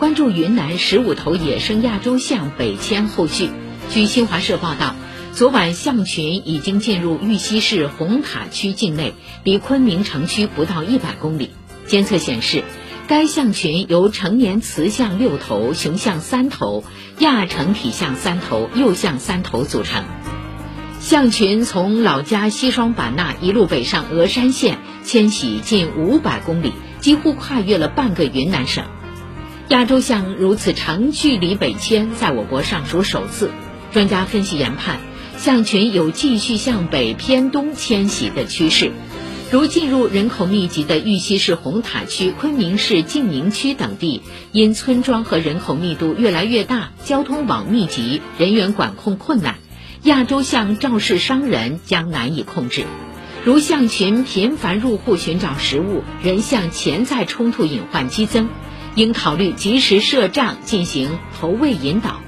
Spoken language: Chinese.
关注云南十五头野生亚洲象北迁后续。据新华社报道，昨晚象群已经进入玉溪市红塔区境内，离昆明城区不到一百公里。监测显示，该象群由成年雌象六头、雄象三头、亚成体象三头、幼象三头组成。象群从老家西双版纳一路北上峨山县，迁徙近五百公里，几乎跨越了半个云南省。亚洲象如此长距离北迁，在我国尚属首次。专家分析研判，象群有继续向北偏东迁徙的趋势。如进入人口密集的玉溪市红塔区、昆明市晋宁区等地，因村庄和人口密度越来越大，交通网密集，人员管控困难，亚洲象肇事伤人将难以控制。如象群频繁入户寻找食物，人象潜在冲突隐患激增。应考虑及时设障进行投喂引导。